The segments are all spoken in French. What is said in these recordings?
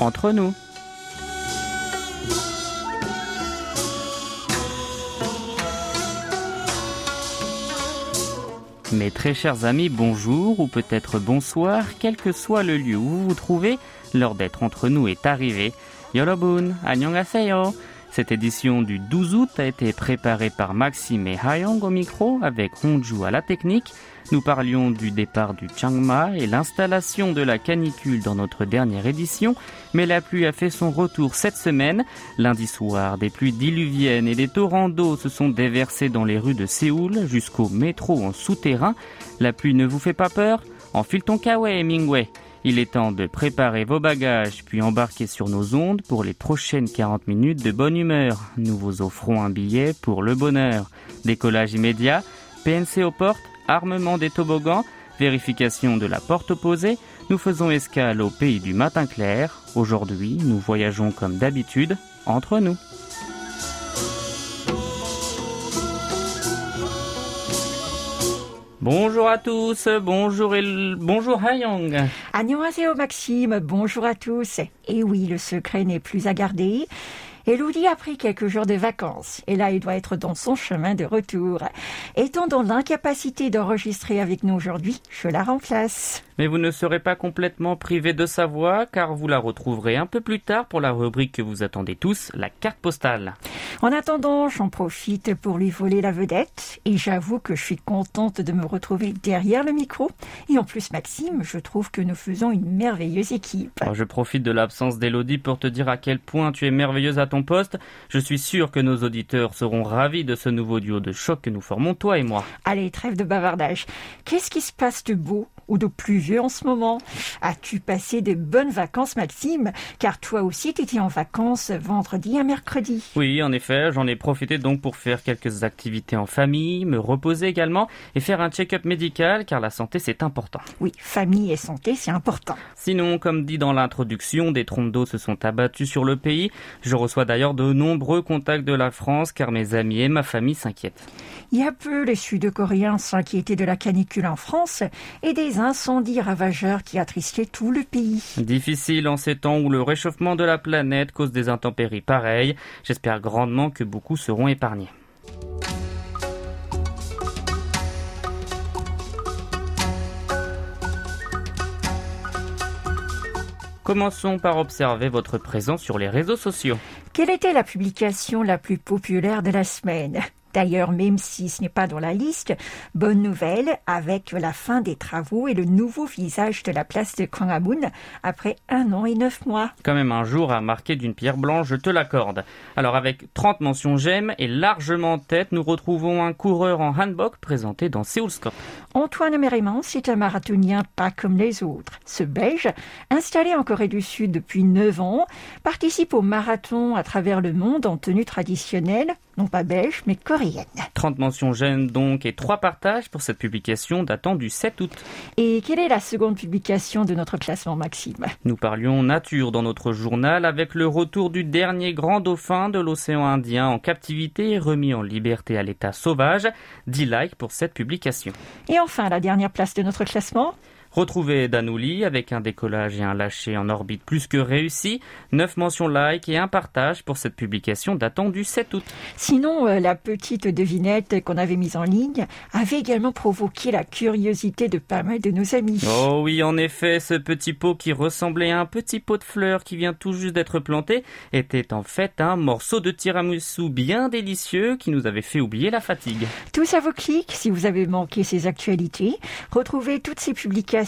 entre nous. Mes très chers amis, bonjour ou peut-être bonsoir, quel que soit le lieu où vous vous trouvez, l'heure d'être entre nous est arrivée. Yorobun, annyeonghaseyo. Cette édition du 12 août a été préparée par Maxime et Hayong au micro avec Honju à la technique. Nous parlions du départ du Changma et l'installation de la canicule dans notre dernière édition, mais la pluie a fait son retour cette semaine. Lundi soir, des pluies diluviennes et des torrents d'eau se sont déversés dans les rues de Séoul jusqu'au métro en souterrain. La pluie ne vous fait pas peur? Enfile ton kawaii, Mingwei. Il est temps de préparer vos bagages puis embarquer sur nos ondes pour les prochaines 40 minutes de bonne humeur. Nous vous offrons un billet pour le bonheur. Décollage immédiat, PNC aux portes, armement des toboggans, vérification de la porte opposée, nous faisons escale au pays du matin clair. Aujourd'hui, nous voyageons comme d'habitude entre nous. Bonjour à tous, bonjour El... bonjour Hayong. Annyeonghaseyo Maxime, bonjour à tous. Et oui, le secret n'est plus à garder. Elodie a pris quelques jours de vacances et là, il doit être dans son chemin de retour. Étant dans l'incapacité d'enregistrer avec nous aujourd'hui, je la remplace. Mais vous ne serez pas complètement privé de sa voix car vous la retrouverez un peu plus tard pour la rubrique que vous attendez tous, la carte postale. En attendant, j'en profite pour lui voler la vedette et j'avoue que je suis contente de me retrouver derrière le micro. Et en plus, Maxime, je trouve que nous faisons une merveilleuse équipe. Alors, je profite de l'absence d'Elodie pour te dire à quel point tu es merveilleuse à ton poste. Je suis sûr que nos auditeurs seront ravis de ce nouveau duo de choc que nous formons, toi et moi. Allez, trêve de bavardage. Qu'est-ce qui se passe de beau ou de en ce moment As-tu passé de bonnes vacances, Maxime Car toi aussi, tu étais en vacances vendredi à mercredi. Oui, en effet, j'en ai profité donc pour faire quelques activités en famille, me reposer également et faire un check-up médical car la santé c'est important. Oui, famille et santé, c'est important. Sinon, comme dit dans l'introduction, des trompes d'eau se sont abattues sur le pays. Je reçois d'ailleurs de nombreux contacts de la France car mes amis et ma famille s'inquiètent. Il y a peu, les Sud-Coréens s'inquiétaient de la canicule en France et des incendies ravageurs qui attristaient tout le pays. Difficile en ces temps où le réchauffement de la planète cause des intempéries pareilles. J'espère grandement que beaucoup seront épargnés. Commençons par observer votre présence sur les réseaux sociaux. Quelle était la publication la plus populaire de la semaine? D'ailleurs, même si ce n'est pas dans la liste, bonne nouvelle avec la fin des travaux et le nouveau visage de la place de Kwangamun après un an et neuf mois. Quand même un jour à marquer d'une pierre blanche, je te l'accorde. Alors avec 30 mentions j'aime et largement en tête, nous retrouvons un coureur en handbok présenté dans Seoulscope. Antoine Mérimant, c'est un marathonien pas comme les autres. Ce Belge, installé en Corée du Sud depuis 9 ans, participe au marathon à travers le monde en tenue traditionnelle, non pas belge, mais coréenne. 30 mentions j'aime donc et 3 partages pour cette publication datant du 7 août. Et quelle est la seconde publication de notre classement, Maxime? Nous parlions nature dans notre journal avec le retour du dernier grand dauphin de l'océan Indien en captivité et remis en liberté à l'état sauvage. 10 likes pour cette publication. Et enfin, la dernière place de notre classement Retrouvez Danouli avec un décollage et un lâcher en orbite plus que réussi, 9 mentions like et un partage pour cette publication datant du 7 août. Sinon, euh, la petite devinette qu'on avait mise en ligne avait également provoqué la curiosité de pas mal de nos amis. Oh oui, en effet, ce petit pot qui ressemblait à un petit pot de fleurs qui vient tout juste d'être planté était en fait un morceau de tiramisu bien délicieux qui nous avait fait oublier la fatigue. Tout ça vous clique si vous avez manqué ces actualités. Retrouvez toutes ces publications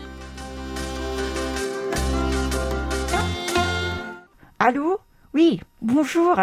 Allô? Oui, bonjour.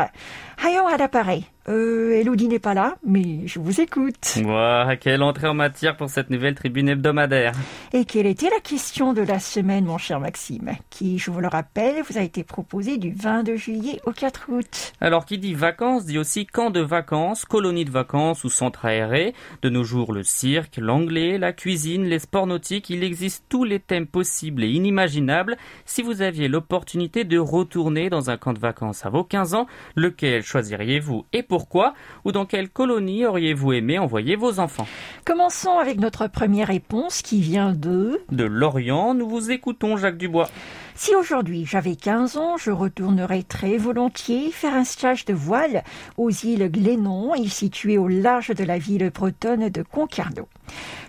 Hayon à l'appareil. Euh, Elodie n'est pas là, mais je vous écoute. Wow, quelle entrée en matière pour cette nouvelle tribune hebdomadaire. Et quelle était la question de la semaine, mon cher Maxime Qui, je vous le rappelle, vous a été proposé du 22 juillet au 4 août. Alors, qui dit vacances dit aussi camp de vacances, colonie de vacances ou centre aéré. De nos jours, le cirque, l'anglais, la cuisine, les sports nautiques, il existe tous les thèmes possibles et inimaginables. Si vous aviez l'opportunité de retourner dans un camp de vacances à vos 15 ans, lequel choisiriez-vous et pour pourquoi ou dans quelle colonie auriez-vous aimé envoyer vos enfants Commençons avec notre première réponse qui vient de... De Lorient, nous vous écoutons Jacques Dubois. Si aujourd'hui j'avais 15 ans, je retournerais très volontiers faire un stage de voile aux îles Glénon, situées au large de la ville bretonne de Concarneau.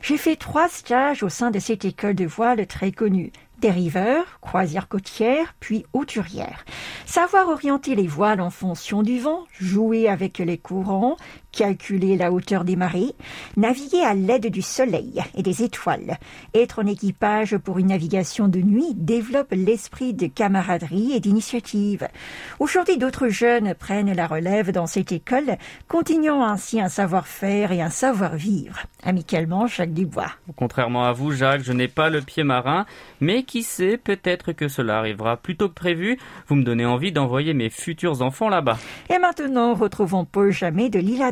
J'ai fait trois stages au sein de cette école de voile très connue dériveur, croisière côtière, puis hauturière. Savoir orienter les voiles en fonction du vent, jouer avec les courants, calculer la hauteur des marées, naviguer à l'aide du soleil et des étoiles, être en équipage pour une navigation de nuit développe l'esprit de camaraderie et d'initiative. Aujourd'hui, d'autres jeunes prennent la relève dans cette école, continuant ainsi un savoir-faire et un savoir-vivre. Amicalement, Jacques Dubois. Contrairement à vous, Jacques, je n'ai pas le pied marin, mais qui sait, peut-être que cela arrivera plus tôt que prévu. Vous me donnez envie d'envoyer mes futurs enfants là-bas. Et maintenant, retrouvons Paul Jamais de l'île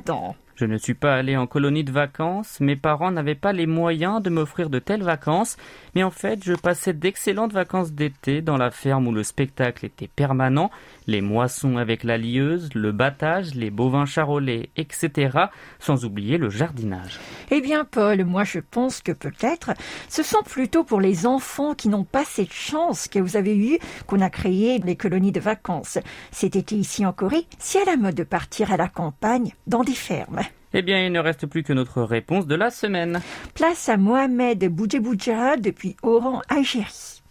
je ne suis pas allé en colonie de vacances, mes parents n'avaient pas les moyens de m'offrir de telles vacances, mais en fait je passais d'excellentes vacances d'été dans la ferme où le spectacle était permanent, les moissons avec la lieuse, le battage, les bovins charolais, etc., sans oublier le jardinage. Eh bien Paul, moi je pense que peut-être ce sont plutôt pour les enfants qui n'ont pas cette chance que vous avez eue qu'on a créé les colonies de vacances. Cet été ici en Corée, c'est à la mode de partir à la campagne dans des fermes. Eh bien, il ne reste plus que notre réponse de la semaine. Place à Mohamed Boudjeboudja depuis Oran, Algérie.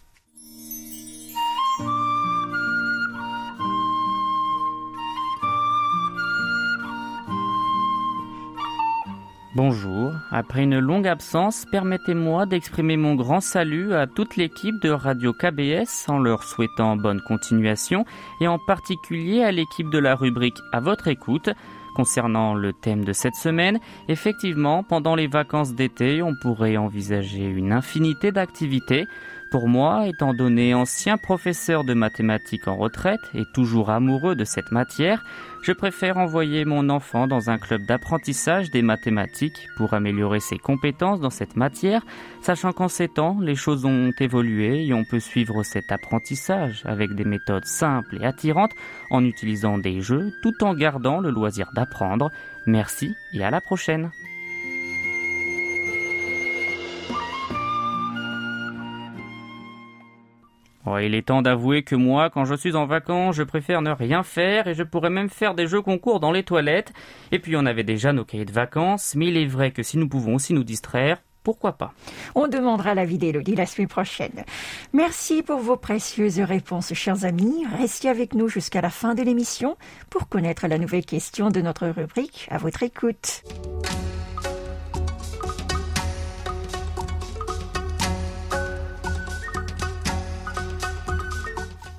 Bonjour, après une longue absence, permettez-moi d'exprimer mon grand salut à toute l'équipe de Radio KBS en leur souhaitant bonne continuation et en particulier à l'équipe de la rubrique À votre écoute Concernant le thème de cette semaine, effectivement, pendant les vacances d'été, on pourrait envisager une infinité d'activités. Pour moi, étant donné ancien professeur de mathématiques en retraite et toujours amoureux de cette matière, je préfère envoyer mon enfant dans un club d'apprentissage des mathématiques pour améliorer ses compétences dans cette matière, sachant qu'en ces temps, les choses ont évolué et on peut suivre cet apprentissage avec des méthodes simples et attirantes en utilisant des jeux tout en gardant le loisir d'apprendre. Merci et à la prochaine. Il est temps d'avouer que moi, quand je suis en vacances, je préfère ne rien faire et je pourrais même faire des jeux concours dans les toilettes. Et puis on avait déjà nos cahiers de vacances, mais il est vrai que si nous pouvons aussi nous distraire, pourquoi pas? On demandera l'avis d'Elodie la semaine prochaine. Merci pour vos précieuses réponses, chers amis. Restez avec nous jusqu'à la fin de l'émission pour connaître la nouvelle question de notre rubrique. À votre écoute.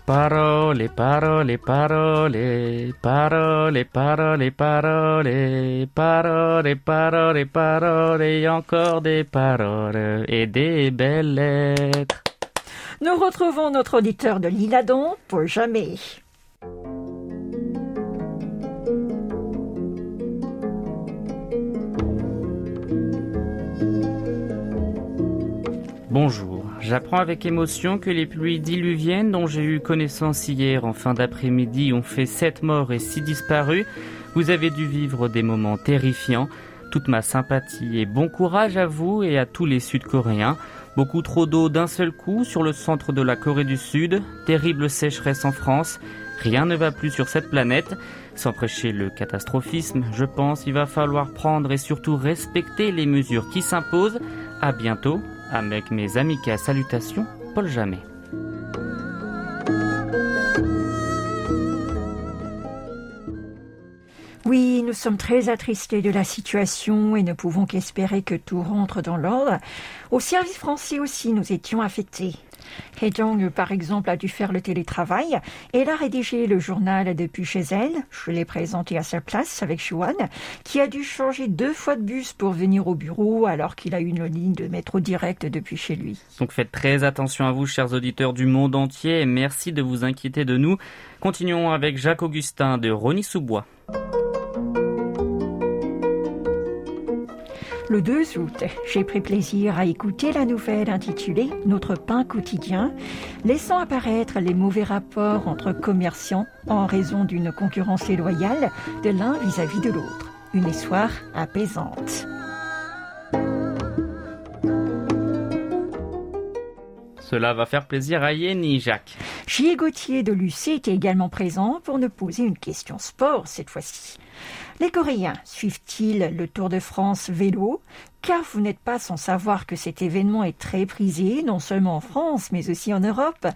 Parole, parole, parole, parole, parole, parole, parole, parole, parole, et encore des paroles et des belles lettres. Nous retrouvons notre auditeur de l'Iladon pour jamais. Bonjour. J'apprends avec émotion que les pluies diluviennes dont j'ai eu connaissance hier en fin d'après-midi ont fait sept morts et six disparus. Vous avez dû vivre des moments terrifiants. Toute ma sympathie et bon courage à vous et à tous les Sud-Coréens. Beaucoup trop d'eau d'un seul coup sur le centre de la Corée du Sud. Terrible sécheresse en France. Rien ne va plus sur cette planète. Sans prêcher le catastrophisme, je pense qu'il va falloir prendre et surtout respecter les mesures qui s'imposent. À bientôt avec mes amicales salutations, Paul Jamais. Nous sommes très attristés de la situation et ne pouvons qu'espérer que tout rentre dans l'ordre. Au service français aussi, nous étions affectés. Hedong, par exemple, a dû faire le télétravail. Elle a rédigé le journal depuis chez elle. Je l'ai présenté à sa place avec Chuan, qui a dû changer deux fois de bus pour venir au bureau alors qu'il a une ligne de métro direct depuis chez lui. Donc faites très attention à vous, chers auditeurs du monde entier, merci de vous inquiéter de nous. Continuons avec Jacques Augustin de Rony-sous-Bois. Le 2 août, j'ai pris plaisir à écouter la nouvelle intitulée Notre pain quotidien, laissant apparaître les mauvais rapports entre commerçants en raison d'une concurrence déloyale de l'un vis-à-vis de l'autre. Une histoire apaisante. Cela va faire plaisir à Yeni, Jacques. Gilles Gauthier de Lucie était également présent pour nous poser une question sport cette fois-ci. Les Coréens suivent-ils le Tour de France vélo? Car vous n'êtes pas sans savoir que cet événement est très prisé, non seulement en France, mais aussi en Europe,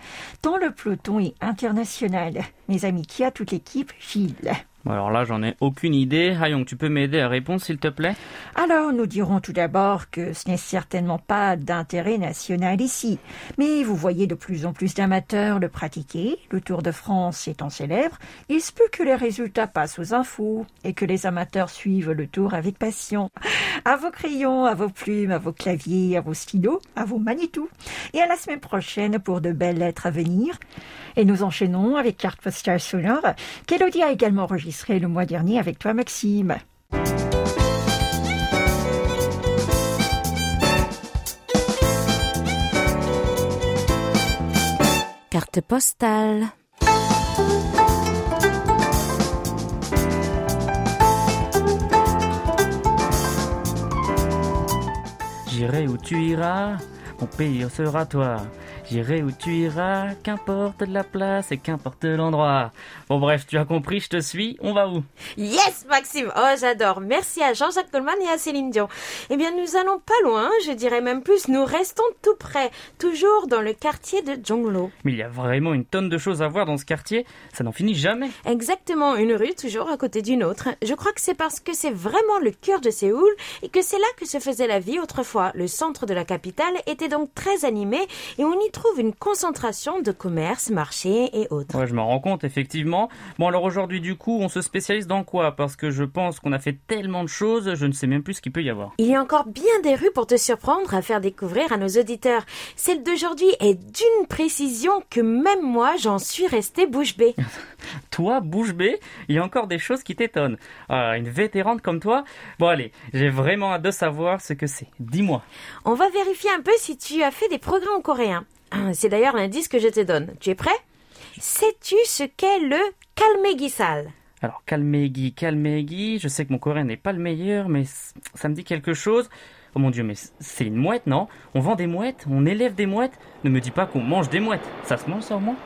tant le peloton est international. Mes amis, qui a toute l'équipe? Gilles alors là, j'en ai aucune idée. Hayong, tu peux m'aider à répondre, s'il te plaît? Alors, nous dirons tout d'abord que ce n'est certainement pas d'intérêt national ici. Mais vous voyez de plus en plus d'amateurs le pratiquer. Le Tour de France étant célèbre, il se peut que les résultats passent aux infos et que les amateurs suivent le Tour avec passion. À vos crayons, à vos plumes, à vos claviers, à vos stylos, à vos magnétos. Et à la semaine prochaine pour de belles lettres à venir. Et nous enchaînons avec carte postale sonore qu'Elodie a également enregistrée le mois dernier avec toi, Maxime. Carte postale. J'irai où tu iras, mon pays sera toi. J'irai où tu iras, qu'importe la place et qu'importe l'endroit. Bon bref, tu as compris, je te suis, on va où? Yes Maxime Oh j'adore Merci à Jean-Jacques Goldman et à Céline Dion. Eh bien nous allons pas loin, je dirais même plus, nous restons tout près, toujours dans le quartier de Jonglo. Mais il y a vraiment une tonne de choses à voir dans ce quartier, ça n'en finit jamais. Exactement, une rue toujours à côté d'une autre. Je crois que c'est parce que c'est vraiment le cœur de Séoul et que c'est là que se faisait la vie autrefois. Le centre de la capitale était donc très animé et on y trouve trouve une concentration de commerce, marchés et autres. Ouais, je m'en rends compte, effectivement. Bon, alors aujourd'hui, du coup, on se spécialise dans quoi? Parce que je pense qu'on a fait tellement de choses, je ne sais même plus ce qu'il peut y avoir. Il y a encore bien des rues pour te surprendre, à faire découvrir à nos auditeurs. Celle d'aujourd'hui est d'une précision que même moi, j'en suis restée bouche bée. toi, bouche bée Il y a encore des choses qui t'étonnent. Ah, une vétérante comme toi? Bon, allez, j'ai vraiment hâte de savoir ce que c'est. Dis-moi. On va vérifier un peu si tu as fait des progrès en coréen. Ah, c'est d'ailleurs l'indice que je te donne. Tu es prêt? Sais-tu ce qu'est le kalmegisal Alors, kalmegi, kalmegi, je sais que mon coréen n'est pas le meilleur, mais ça me dit quelque chose. Oh mon dieu, mais c'est une mouette, non? On vend des mouettes On élève des mouettes Ne me dis pas qu'on mange des mouettes. Ça se mange ça au moins?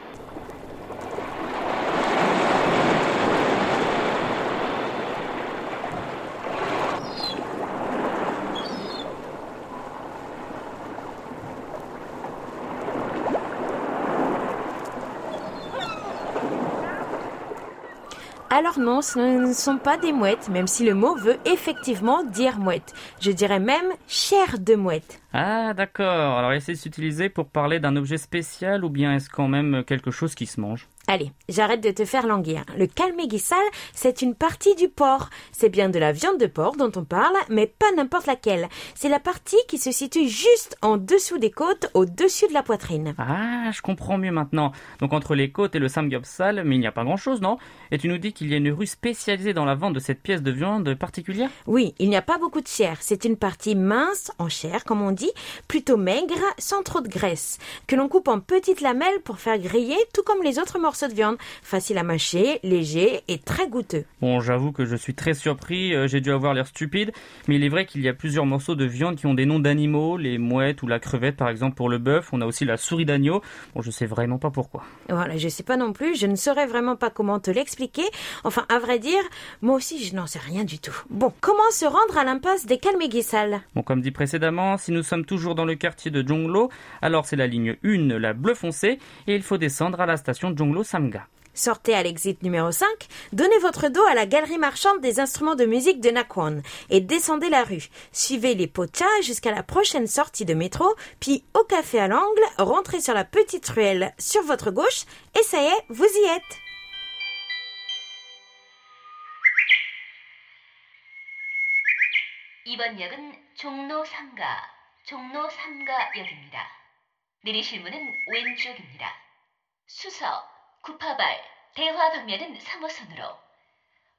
Non, ce ne sont pas des mouettes, même si le mot veut effectivement dire mouette. Je dirais même chair de mouette. Ah d'accord, alors est-ce s'utiliser pour parler d'un objet spécial ou bien est-ce quand même quelque chose qui se mange? Allez, j'arrête de te faire languir. Le kalmegisal, c'est une partie du porc. C'est bien de la viande de porc dont on parle, mais pas n'importe laquelle. C'est la partie qui se situe juste en dessous des côtes, au-dessus de la poitrine. Ah, je comprends mieux maintenant. Donc entre les côtes et le samgyeopsal, mais il n'y a pas grand-chose, non? Et tu nous dis qu'il y a une rue spécialisée dans la vente de cette pièce de viande particulière? Oui, il n'y a pas beaucoup de chair. C'est une partie mince, en chair, comme on dit, plutôt maigre, sans trop de graisse, que l'on coupe en petites lamelles pour faire griller, tout comme les autres morceaux de viande. Facile à mâcher, léger et très goûteux. Bon, j'avoue que je suis très surpris, euh, j'ai dû avoir l'air stupide, mais il est vrai qu'il y a plusieurs morceaux de viande qui ont des noms d'animaux, les mouettes ou la crevette par exemple pour le bœuf, on a aussi la souris d'agneau. Bon, je sais vraiment pas pourquoi. Voilà, je sais pas non plus, je ne saurais vraiment pas comment te l'expliquer. Enfin, à vrai dire, moi aussi je n'en sais rien du tout. Bon, comment se rendre à l'impasse des Calméguissales Bon, comme dit précédemment, si nous sommes toujours dans le quartier de Jonglo, alors c'est la ligne 1, la bleu foncé, et il faut descendre à la station Jonglo Samga. Sortez à l'exit numéro 5, donnez votre dos à la galerie marchande des instruments de musique de Nakwon et descendez la rue. Suivez les pochas jusqu'à la prochaine sortie de métro, puis au café à l'angle, rentrez sur la petite ruelle sur votre gauche et ça y est, vous y êtes. 이번 역은 종로 3가, 종로 3가역입니다. 내리실 문은 왼쪽입니다. 수서, 구파발, 대화 방면은 3호선으로,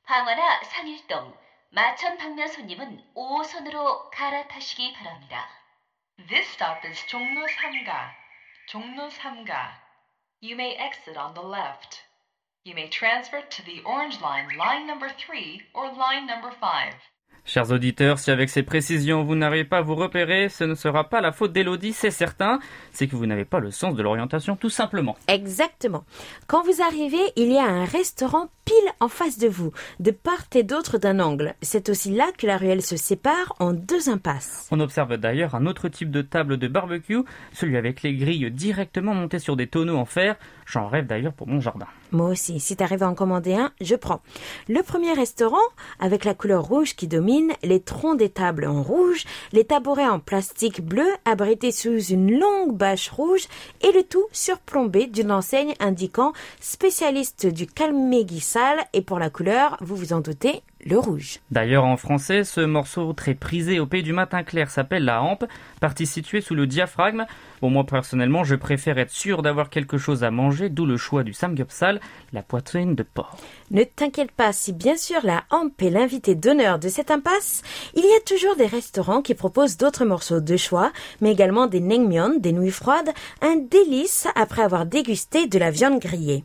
황화나 상일동, 마천 방면 손님은 5호선으로 갈아타시기 바랍니다. This stop is 종로 3가. 종로 3가. You may exit on the left. You may transfer to the orange line, line number 3 or line number 5. Chers auditeurs, si avec ces précisions vous n'arrivez pas à vous repérer, ce ne sera pas la faute d'Elodie, c'est certain. C'est que vous n'avez pas le sens de l'orientation, tout simplement. Exactement. Quand vous arrivez, il y a un restaurant pile en face de vous, de part et d'autre d'un angle. C'est aussi là que la ruelle se sépare en deux impasses. On observe d'ailleurs un autre type de table de barbecue, celui avec les grilles directement montées sur des tonneaux en fer. J'en rêve d'ailleurs pour mon jardin. Moi aussi, si t'arrives à en commander un, je prends. Le premier restaurant, avec la couleur rouge qui domine, les troncs des tables en rouge, les tabourets en plastique bleu abrités sous une longue bâche rouge, et le tout surplombé d'une enseigne indiquant spécialiste du et pour la couleur, vous vous en doutez, le rouge. D'ailleurs, en français, ce morceau très prisé au pays du matin clair s'appelle la hampe, partie située sous le diaphragme. Bon, moi personnellement, je préfère être sûr d'avoir quelque chose à manger, d'où le choix du samgyeopsal, la poitrine de porc. Ne t'inquiète pas, si bien sûr la hampe est l'invité d'honneur de cette impasse, il y a toujours des restaurants qui proposent d'autres morceaux de choix, mais également des naengmyeon, des nouilles froides, un délice après avoir dégusté de la viande grillée.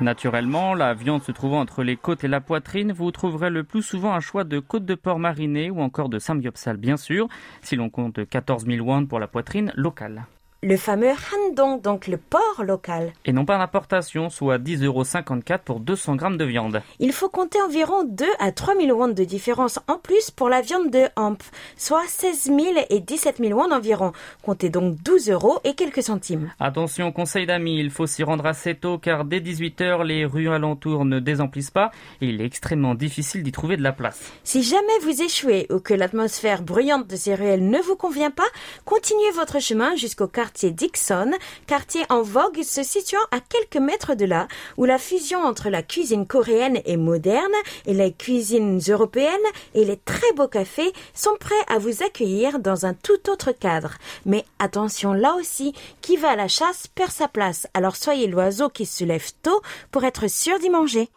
Naturellement, la viande se trouvant entre les côtes et la poitrine, vous trouverez le plus souvent un choix de côte de porc marinée ou encore de samgyeopsal bien sûr, si l'on compte 14 000 won pour la poitrine locale. Le fameux handong, donc le porc local. Et non pas d'importation, soit 10,54€ pour 200 grammes de viande. Il faut compter environ 2 à 3 000 won de différence en plus pour la viande de hamp, soit 16 000 et 17 000 won environ. Comptez donc 12 euros et quelques centimes. Attention, conseil d'amis, il faut s'y rendre assez tôt car dès 18h, les rues alentours ne désemplissent pas et il est extrêmement difficile d'y trouver de la place. Si jamais vous échouez ou que l'atmosphère bruyante de ces ruelles ne vous convient pas, continuez votre chemin jusqu'au quartier Dixon, quartier en vogue se situant à quelques mètres de là, où la fusion entre la cuisine coréenne et moderne et les cuisines européennes et les très beaux cafés sont prêts à vous accueillir dans un tout autre cadre. Mais attention là aussi, qui va à la chasse perd sa place, alors soyez l'oiseau qui se lève tôt pour être sûr d'y manger.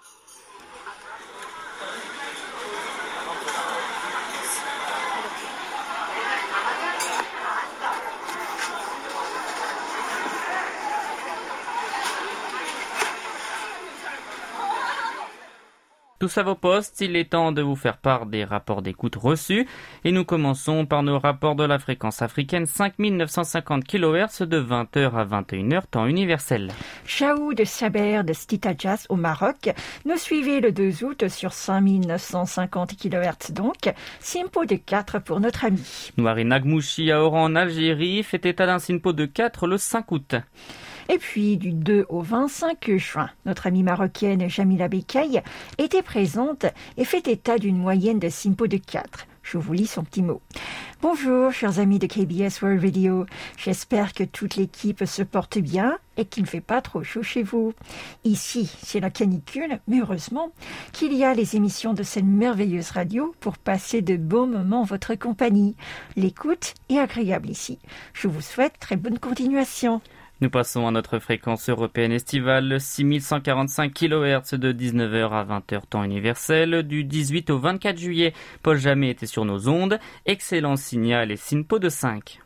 Tous à vos postes, il est temps de vous faire part des rapports d'écoute reçus. Et nous commençons par nos rapports de la fréquence africaine 5950 kHz de 20h à 21h temps universel. Chaou de Saber de Stitajas au Maroc nous suivez le 2 août sur 5950 kHz donc. Simpo de 4 pour notre ami. Noiri Nagmouchi à Oran en Algérie fait état d'un Simpo de 4 le 5 août. Et puis, du 2 au 25 juin, notre amie marocaine Jamila Bekay était présente et fait état d'une moyenne de Simpo de 4. Je vous lis son petit mot. Bonjour, chers amis de KBS World Radio. J'espère que toute l'équipe se porte bien et qu'il ne fait pas trop chaud chez vous. Ici, c'est la canicule, mais heureusement qu'il y a les émissions de cette merveilleuse radio pour passer de beaux moments en votre compagnie. L'écoute est agréable ici. Je vous souhaite très bonne continuation. Nous passons à notre fréquence européenne estivale, 6145 kHz de 19h à 20h temps universel, du 18 au 24 juillet. Paul Jamais était sur nos ondes. Excellent signal et SINPO de 5.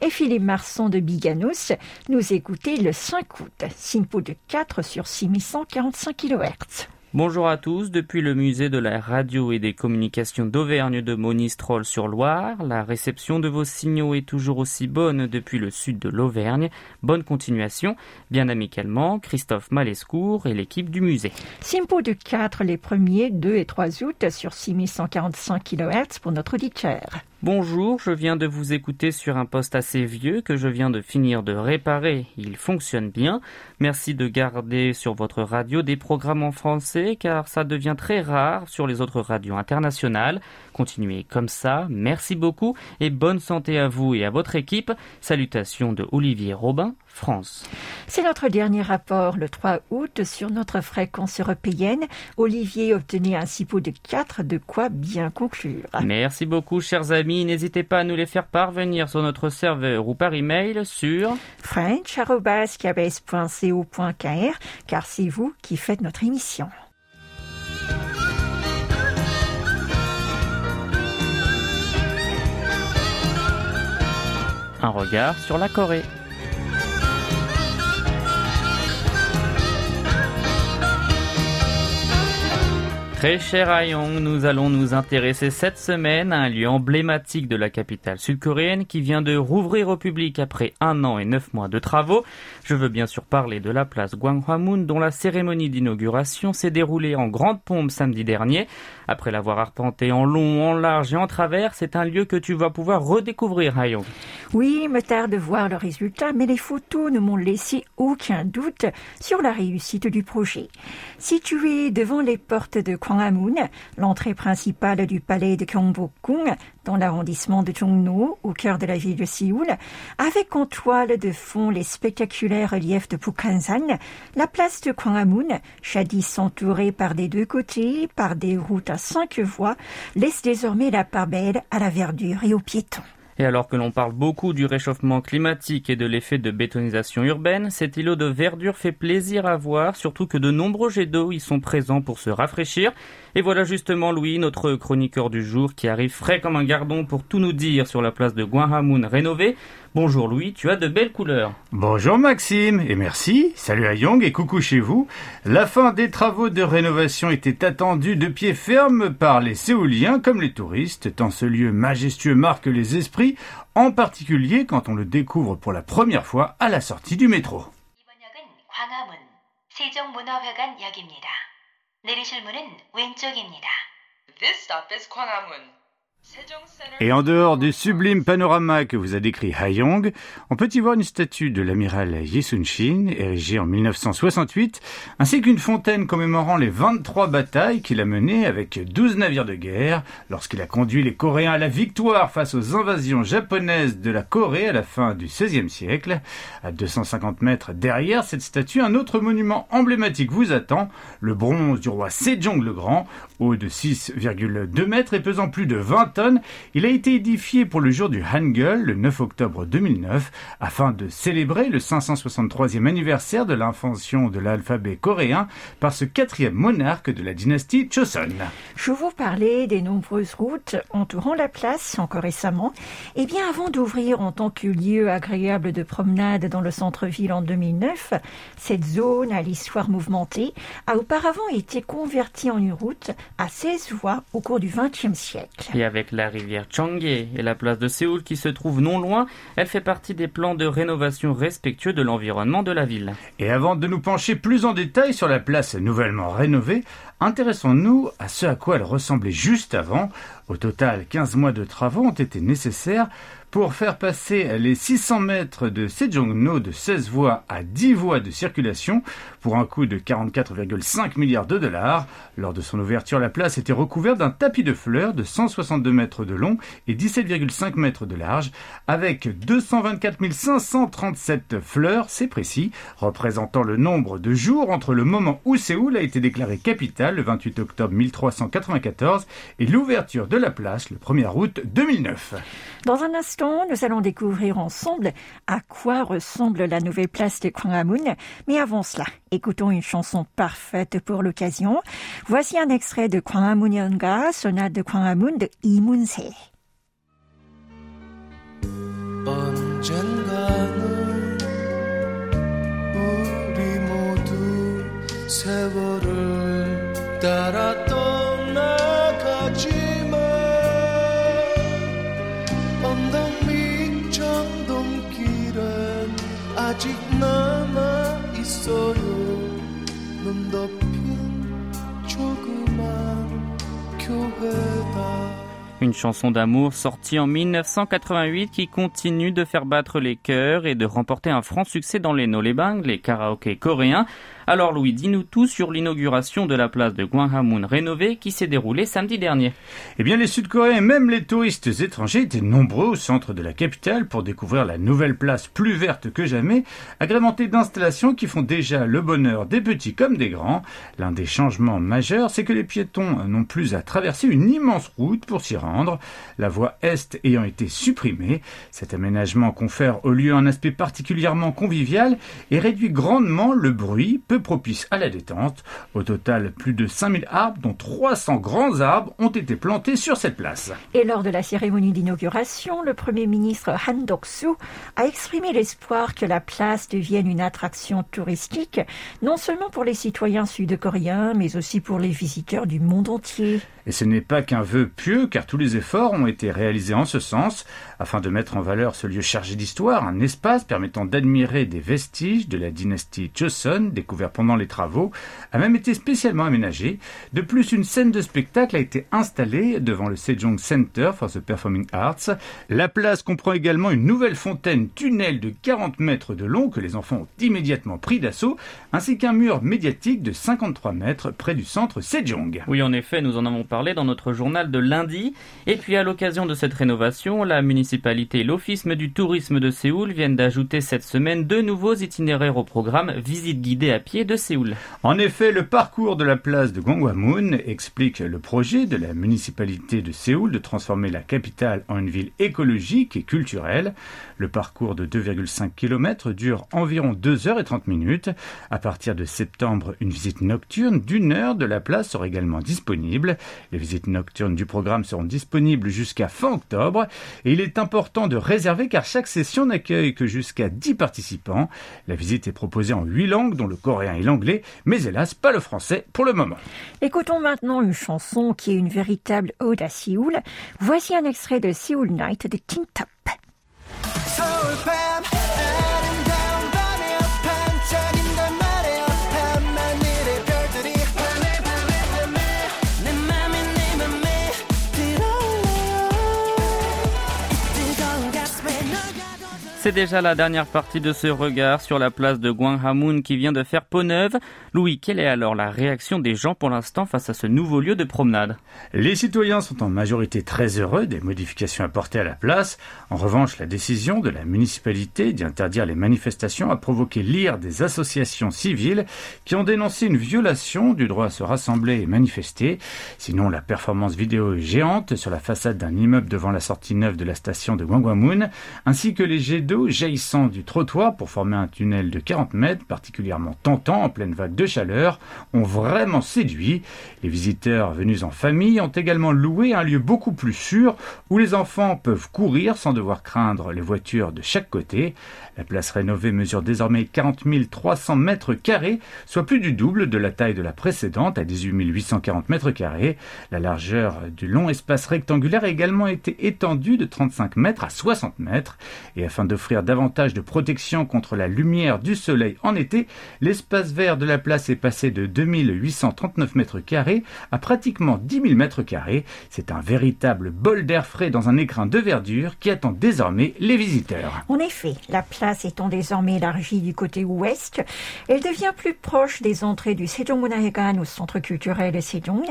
Et Philippe Marson de Biganos nous écoutez le 5 août, SINPO de 4 sur 6145 kHz. Bonjour à tous. Depuis le musée de la radio et des communications d'Auvergne de Monistrol sur Loire, la réception de vos signaux est toujours aussi bonne depuis le sud de l'Auvergne. Bonne continuation. Bien amicalement, Christophe Malescourt et l'équipe du musée. Simpo de 4 les premiers 2 et 3 août sur 6145 kHz pour notre auditeur. Bonjour, je viens de vous écouter sur un poste assez vieux que je viens de finir de réparer. Il fonctionne bien. Merci de garder sur votre radio des programmes en français car ça devient très rare sur les autres radios internationales. Continuez comme ça. Merci beaucoup et bonne santé à vous et à votre équipe. Salutations de Olivier Robin, France. C'est notre dernier rapport le 3 août sur notre fréquence européenne. Olivier obtenait un SIPO de 4, de quoi bien conclure. Merci beaucoup, chers amis. N'hésitez pas à nous les faire parvenir sur notre serveur ou par email sur french.cabes.co.kr car c'est vous qui faites notre émission. un regard sur la Corée. Très cher Ayong, nous allons nous intéresser cette semaine à un lieu emblématique de la capitale sud-coréenne qui vient de rouvrir au public après un an et neuf mois de travaux. Je veux bien sûr parler de la place Gwanghwamun dont la cérémonie d'inauguration s'est déroulée en grande pompe samedi dernier. Après l'avoir arpenté en long, en large et en travers, c'est un lieu que tu vas pouvoir redécouvrir Ayong. Oui, me tarde de voir le résultat, mais les photos ne m'ont laissé aucun doute sur la réussite du projet. Situé devant les portes de Gwanghwamun, l'entrée principale du palais de Gyeongbokgung, dans l'arrondissement de Jongno, au cœur de la ville de Séoul, avec en toile de fond les spectaculaires reliefs de Bukhansan, la place de Gwanghwamun, jadis entourée par des deux côtés par des routes à cinq voies, laisse désormais la part belle à la verdure et aux piétons. Et alors que l'on parle beaucoup du réchauffement climatique et de l'effet de bétonisation urbaine, cet îlot de verdure fait plaisir à voir, surtout que de nombreux jets d'eau y sont présents pour se rafraîchir. Et voilà justement Louis, notre chroniqueur du jour, qui arrive frais comme un gardon pour tout nous dire sur la place de Gwanghwamun rénovée. Bonjour Louis, tu as de belles couleurs. Bonjour Maxime, et merci. Salut à Young et coucou chez vous. La fin des travaux de rénovation était attendue de pied ferme par les Séouliens comme les touristes, tant ce lieu majestueux marque les esprits, en particulier quand on le découvre pour la première fois à la sortie du métro. 이번 역은 광화문 Et en dehors du sublime panorama que vous a décrit Haeyong, on peut y voir une statue de l'amiral Yi-Sun-shin, érigée en 1968, ainsi qu'une fontaine commémorant les 23 batailles qu'il a menées avec 12 navires de guerre lorsqu'il a conduit les Coréens à la victoire face aux invasions japonaises de la Corée à la fin du XVIe siècle. À 250 mètres derrière cette statue, un autre monument emblématique vous attend, le bronze du roi Sejong le Grand, haut de 6,2 mètres et pesant plus de 20 Il a été édifié pour le jour du Hangul, le 9 octobre 2009, afin de célébrer le 563e anniversaire de l'invention de l'alphabet coréen par ce quatrième monarque de la dynastie Choson. Je vous parlais des nombreuses routes entourant la place encore récemment. Eh bien, avant d'ouvrir en tant que lieu agréable de promenade dans le centre-ville en 2009, cette zone à l'histoire mouvementée a auparavant été convertie en une route à 16 voies au cours du XXe siècle. Et avec la rivière Changi et la place de Séoul qui se trouve non loin, elle fait partie des plans de rénovation respectueux de l'environnement de la ville. Et avant de nous pencher plus en détail sur la place nouvellement rénovée, intéressons-nous à ce à quoi elle ressemblait juste avant. Au total, 15 mois de travaux ont été nécessaires pour faire passer les 600 mètres de Sejongno de 16 voies à 10 voies de circulation pour un coût de 44,5 milliards de dollars. Lors de son ouverture, la place était recouverte d'un tapis de fleurs de 162 mètres de long et 17,5 mètres de large, avec 224 537 fleurs, c'est précis, représentant le nombre de jours entre le moment où Séoul a été déclarée capitale, le 28 octobre 1394, et l'ouverture de la place, le 1er août 2009. Dans un instant, nous allons découvrir ensemble à quoi ressemble la nouvelle place de Gwanghwamun. Mais avant cela, écoutons une chanson parfaite pour l'occasion. Voici un extrait de Gwanghwamun Yonga, sonate de Gwanghwamun de Lee Moon-se. 언젠가는 우리 모두 세월을 따라 떠 있어요 눈 덮인 조그만 교회다 Une chanson d'amour sortie en 1988 qui continue de faire battre les cœurs et de remporter un franc succès dans les Nolebang, les karaokés coréens. Alors Louis, dis-nous tout sur l'inauguration de la place de Gwanghwamun rénovée qui s'est déroulée samedi dernier. Eh bien les Sud-Coréens même les touristes étrangers étaient nombreux au centre de la capitale pour découvrir la nouvelle place plus verte que jamais, agrémentée d'installations qui font déjà le bonheur des petits comme des grands. L'un des changements majeurs, c'est que les piétons n'ont plus à traverser une immense route pour s'y rendre, la voie est ayant été supprimée. Cet aménagement confère au lieu un aspect particulièrement convivial et réduit grandement le bruit, peu propice à la détente. Au total, plus de 5000 arbres, dont 300 grands arbres, ont été plantés sur cette place. Et lors de la cérémonie d'inauguration, le Premier ministre Han Dok-soo a exprimé l'espoir que la place devienne une attraction touristique, non seulement pour les citoyens sud-coréens, mais aussi pour les visiteurs du monde entier. Et ce n'est pas qu'un vœu pieux, car tous les efforts ont été réalisés en ce sens, afin de mettre en valeur ce lieu chargé d'histoire, un espace permettant d'admirer des vestiges de la dynastie Joseon, découvert pendant les travaux, a même été spécialement aménagé. De plus, une scène de spectacle a été installée devant le Sejong Center for the Performing Arts. La place comprend également une nouvelle fontaine tunnel de 40 mètres de long que les enfants ont immédiatement pris d'assaut, ainsi qu'un mur médiatique de 53 mètres près du centre Sejong. Oui, en effet, nous en avons parlé dans notre journal de lundi. Et puis à l'occasion de cette rénovation, la municipalité et l'Office du tourisme de Séoul viennent d'ajouter cette semaine deux nouveaux itinéraires au programme Visite guidée à pied de Séoul. En effet, le parcours de la place de Gangwamun explique le projet de la municipalité de Séoul de transformer la capitale en une ville écologique et culturelle. Le parcours de 2,5 km dure environ 2 heures et 30 minutes. À partir de septembre, une visite nocturne d'une heure de la place sera également disponible. Les visites nocturnes du programme seront disponibles jusqu'à fin octobre et il est important de réserver car chaque session n'accueille que jusqu'à 10 participants. La visite est proposée en 8 langues dont le coréen et l'anglais, mais hélas pas le français pour le moment. Écoutons maintenant une chanson qui est une véritable ode à Séoul. Voici un extrait de Seoul Night de Tin C'est déjà la dernière partie de ce regard sur la place de Gwanghwamun qui vient de faire peau neuve. Louis, quelle est alors la réaction des gens pour l'instant face à ce nouveau lieu de promenade? Les citoyens sont en majorité très heureux des modifications apportées à la place. En revanche, la décision de la municipalité d'interdire les manifestations a provoqué l'ire des associations civiles qui ont dénoncé une violation du droit à se rassembler et manifester. Sinon, la performance vidéo est géante sur la façade d'un immeuble devant la sortie neuve de la station de Gwanghwamun, ainsi que les jets d'eau jaillissant du trottoir pour former un tunnel de 40 mètres particulièrement tentant en pleine vague de chaleur ont vraiment séduit. Les visiteurs venus en famille ont également loué un lieu beaucoup plus sûr où les enfants peuvent courir sans devoir craindre les voitures de chaque côté. La place rénovée mesure désormais 40 300 mètres carrés, soit plus du double de la taille de la précédente à 18 840 mètres carrés. La largeur du long espace rectangulaire a également été étendue de 35 mètres à 60 mètres. Et afin d'offrir davantage de protection contre la lumière du soleil en été, l'espace vert de la place est passé de 2839 mètres carrés à pratiquement 10 000 mètres carrés. C'est un véritable bol d'air frais dans un écrin de verdure qui attend désormais les visiteurs. En effet, la place étant désormais élargie du côté ouest, elle devient plus proche des entrées du Sejongmunhaegan au centre culturel de Sejong,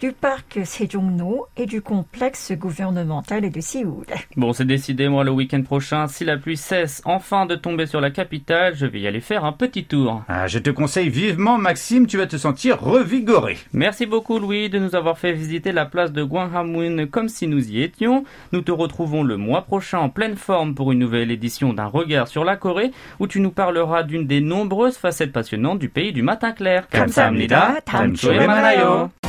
du parc Sejongno et du complexe gouvernemental de Séoul. Bon, c'est décidé, moi, le week-end prochain, si la pluie cesse enfin de tomber sur la capitale, je vais y aller faire un petit tour. Ah, je te conseille vivement, Maxime, tu vas te sentir revigoré. Merci beaucoup, Louis, de nous avoir fait visiter la place de Gwanghwamun comme si nous y étions. Nous te retrouvons le mois prochain en pleine forme pour une nouvelle édition d'un regard sur la Corée, où tu nous parleras d'une des nombreuses facettes passionnantes du pays du matin clair. 감사합니다. 다음 주에 만나요.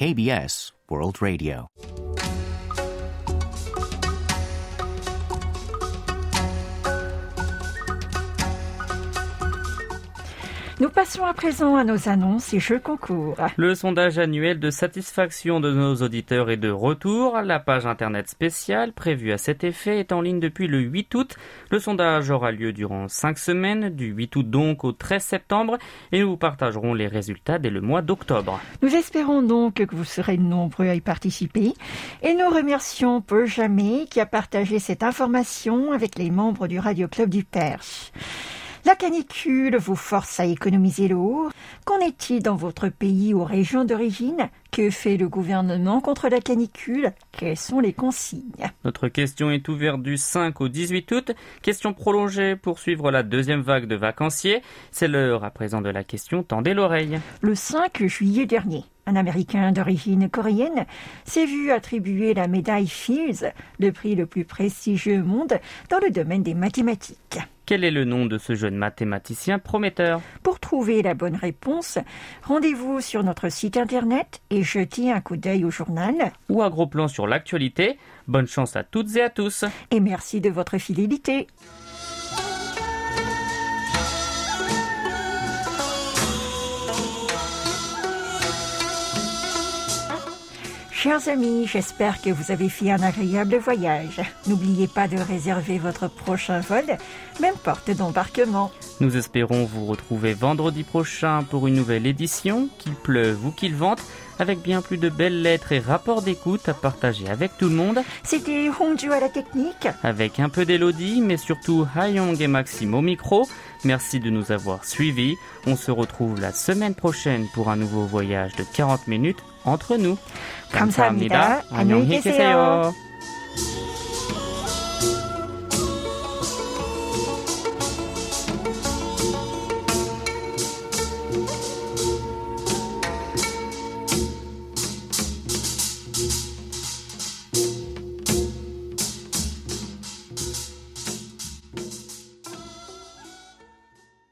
KBS World Radio. Nous passons à présent à nos annonces et jeux concours. Le sondage annuel de satisfaction de nos auditeurs est de retour. La page internet spéciale prévue à cet effet est en ligne depuis le 8 août. Le sondage aura lieu durant 5 semaines, du 8 août donc au 13 septembre, et nous vous partagerons les résultats dès le mois d'octobre. Nous espérons donc que vous serez nombreux à y participer et nous remercions Paul Jamais qui a partagé cette information avec les membres du Radio Club du Perche. La canicule vous force à économiser l'eau. Qu'en est-il dans votre pays ou région d'origine? Que fait le gouvernement contre la canicule? Quelles sont les consignes? Notre question est ouverte du 5 au 18 août. Question prolongée pour suivre la deuxième vague de vacanciers. C'est l'heure à présent de la question. Tendez l'oreille. Le 5 juillet dernier, un Américain d'origine coréenne s'est vu attribuer la médaille Fields, le prix le plus prestigieux au monde dans le domaine des mathématiques. Quel est le nom de ce jeune mathématicien prometteur Pour trouver la bonne réponse, rendez-vous sur notre site internet et jetez un coup d'œil au journal. Ou un gros plan sur l'actualité Bonne chance à toutes et à tous. Et merci de votre fidélité. Chers amis, j'espère que vous avez fait un agréable voyage. N'oubliez pas de réserver votre prochain vol, même porte d'embarquement. Nous espérons vous retrouver vendredi prochain pour une nouvelle édition, qu'il pleuve ou qu'il vente, avec bien plus de belles lettres et rapports d'écoute à partager avec tout le monde, C'était Hongju à la technique. avec un peu d'élodie, mais surtout Hayong et Maxime au micro. Merci de nous avoir suivis. On se retrouve la semaine prochaine pour un nouveau voyage de 40 minutes entre nous. 감사합니다. 감사합니다. 안녕히 계세요.